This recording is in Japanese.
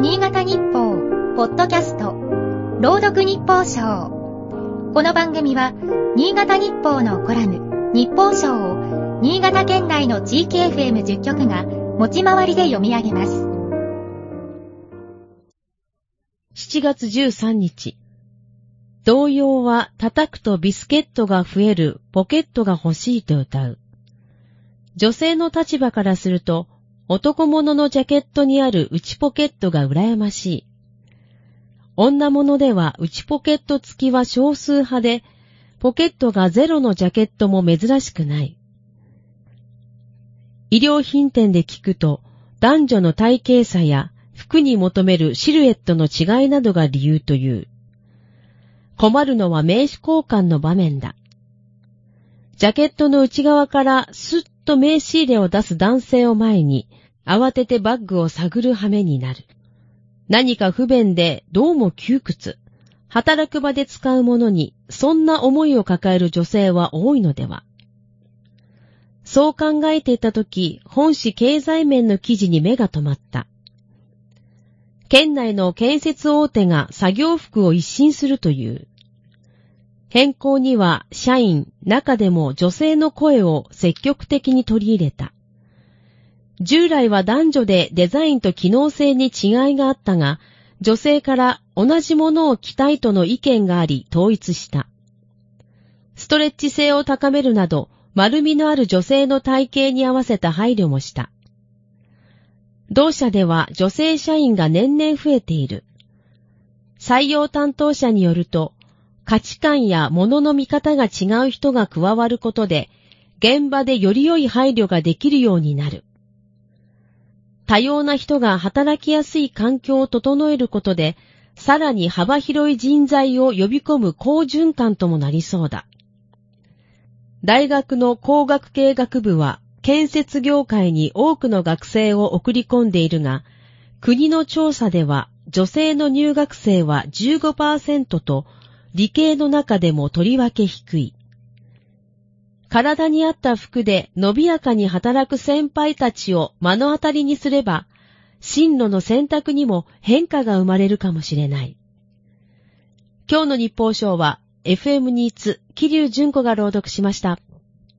新潟日報、ポッドキャスト、朗読日報賞。この番組は、新潟日報のコラム、日報賞を、新潟県内の地域 FM10 局が、持ち回りで読み上げます。7月13日。童謡は叩くとビスケットが増える、ポケットが欲しいと歌う。女性の立場からすると、男物のジャケットにある内ポケットが羨ましい。女物では内ポケット付きは少数派で、ポケットがゼロのジャケットも珍しくない。医療品店で聞くと、男女の体型差や服に求めるシルエットの違いなどが理由という。困るのは名刺交換の場面だ。ジャケットの内側からスッと名刺入れを出す男性を前に、慌ててバッグを探る羽目になる。何か不便でどうも窮屈。働く場で使うものにそんな思いを抱える女性は多いのでは。そう考えていたとき、本誌経済面の記事に目が止まった。県内の建設大手が作業服を一新するという。変更には社員、中でも女性の声を積極的に取り入れた。従来は男女でデザインと機能性に違いがあったが、女性から同じものを着たいとの意見があり統一した。ストレッチ性を高めるなど、丸みのある女性の体型に合わせた配慮もした。同社では女性社員が年々増えている。採用担当者によると、価値観や物の見方が違う人が加わることで、現場でより良い配慮ができるようになる。多様な人が働きやすい環境を整えることで、さらに幅広い人材を呼び込む好循環ともなりそうだ。大学の工学系学部は建設業界に多くの学生を送り込んでいるが、国の調査では女性の入学生は15%と理系の中でもとりわけ低い。体に合った服で伸びやかに働く先輩たちを目の当たりにすれば、進路の選択にも変化が生まれるかもしれない。今日の日報賞は FM ニーツ、桐生純子が朗読しました。